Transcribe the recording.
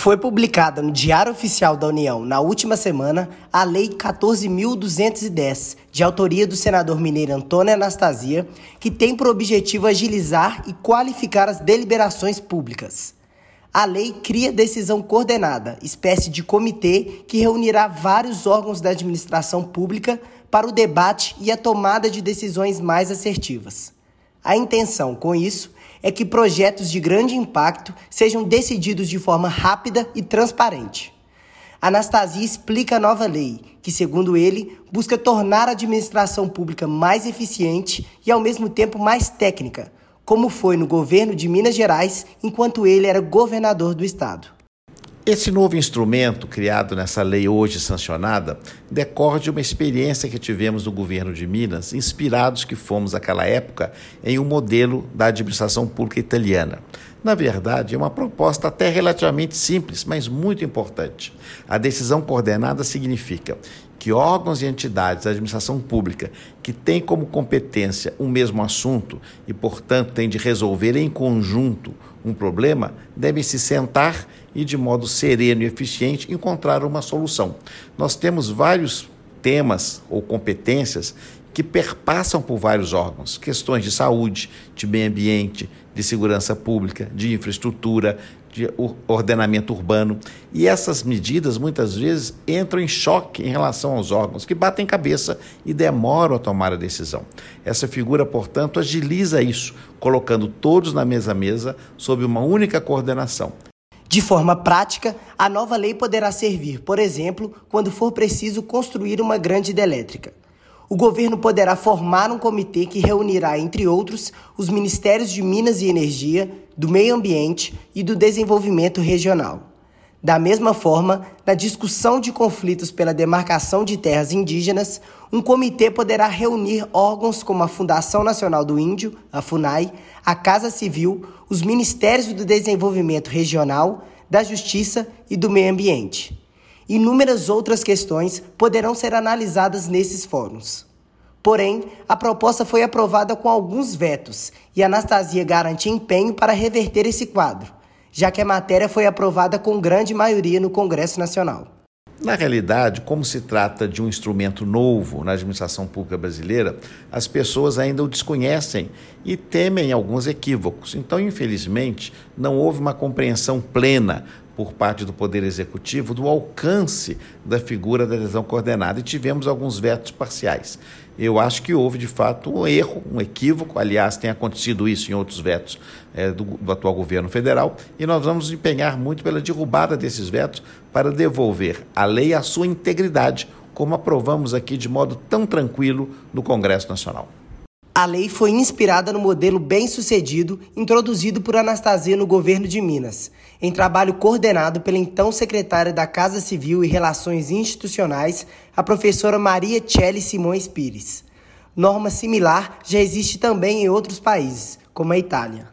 Foi publicada no Diário Oficial da União na última semana a Lei 14.210, de autoria do senador mineiro Antônio Anastasia, que tem por objetivo agilizar e qualificar as deliberações públicas. A lei cria decisão coordenada, espécie de comitê que reunirá vários órgãos da administração pública para o debate e a tomada de decisões mais assertivas. A intenção, com isso, é que projetos de grande impacto sejam decididos de forma rápida e transparente. Anastasia explica a nova lei, que, segundo ele, busca tornar a administração pública mais eficiente e, ao mesmo tempo, mais técnica, como foi no governo de Minas Gerais enquanto ele era governador do estado. Esse novo instrumento criado nessa lei hoje sancionada decorre de uma experiência que tivemos no governo de Minas, inspirados que fomos naquela época em um modelo da administração pública italiana. Na verdade, é uma proposta até relativamente simples, mas muito importante. A decisão coordenada significa que órgãos e entidades da administração pública que têm como competência o um mesmo assunto e, portanto, têm de resolver em conjunto um problema, devem se sentar e, de modo sereno e eficiente, encontrar uma solução. Nós temos vários temas ou competências que perpassam por vários órgãos, questões de saúde, de meio ambiente, de segurança pública, de infraestrutura, de ordenamento urbano. E essas medidas muitas vezes entram em choque em relação aos órgãos, que batem cabeça e demoram a tomar a decisão. Essa figura, portanto, agiliza isso, colocando todos na mesma mesa sob uma única coordenação. De forma prática, a nova lei poderá servir, por exemplo, quando for preciso construir uma grande hidrelétrica o governo poderá formar um comitê que reunirá, entre outros, os Ministérios de Minas e Energia, do Meio Ambiente e do Desenvolvimento Regional. Da mesma forma, na discussão de conflitos pela demarcação de terras indígenas, um comitê poderá reunir órgãos como a Fundação Nacional do Índio, a FUNAI, a Casa Civil, os Ministérios do Desenvolvimento Regional, da Justiça e do Meio Ambiente. Inúmeras outras questões poderão ser analisadas nesses fóruns. Porém, a proposta foi aprovada com alguns vetos e Anastasia garante empenho para reverter esse quadro, já que a matéria foi aprovada com grande maioria no Congresso Nacional. Na realidade, como se trata de um instrumento novo na administração pública brasileira, as pessoas ainda o desconhecem e temem alguns equívocos. Então, infelizmente, não houve uma compreensão plena por parte do Poder Executivo do alcance da figura da adesão coordenada e tivemos alguns vetos parciais. Eu acho que houve, de fato, um erro, um equívoco. Aliás, tem acontecido isso em outros vetos é, do, do atual governo federal e nós vamos empenhar muito pela derrubada desses vetos para devolver a lei à sua integridade, como aprovamos aqui de modo tão tranquilo no Congresso Nacional. A lei foi inspirada no modelo bem-sucedido introduzido por Anastasia no governo de Minas, em trabalho coordenado pela então secretária da Casa Civil e Relações Institucionais, a professora Maria Celli Simões Pires. Norma similar já existe também em outros países, como a Itália.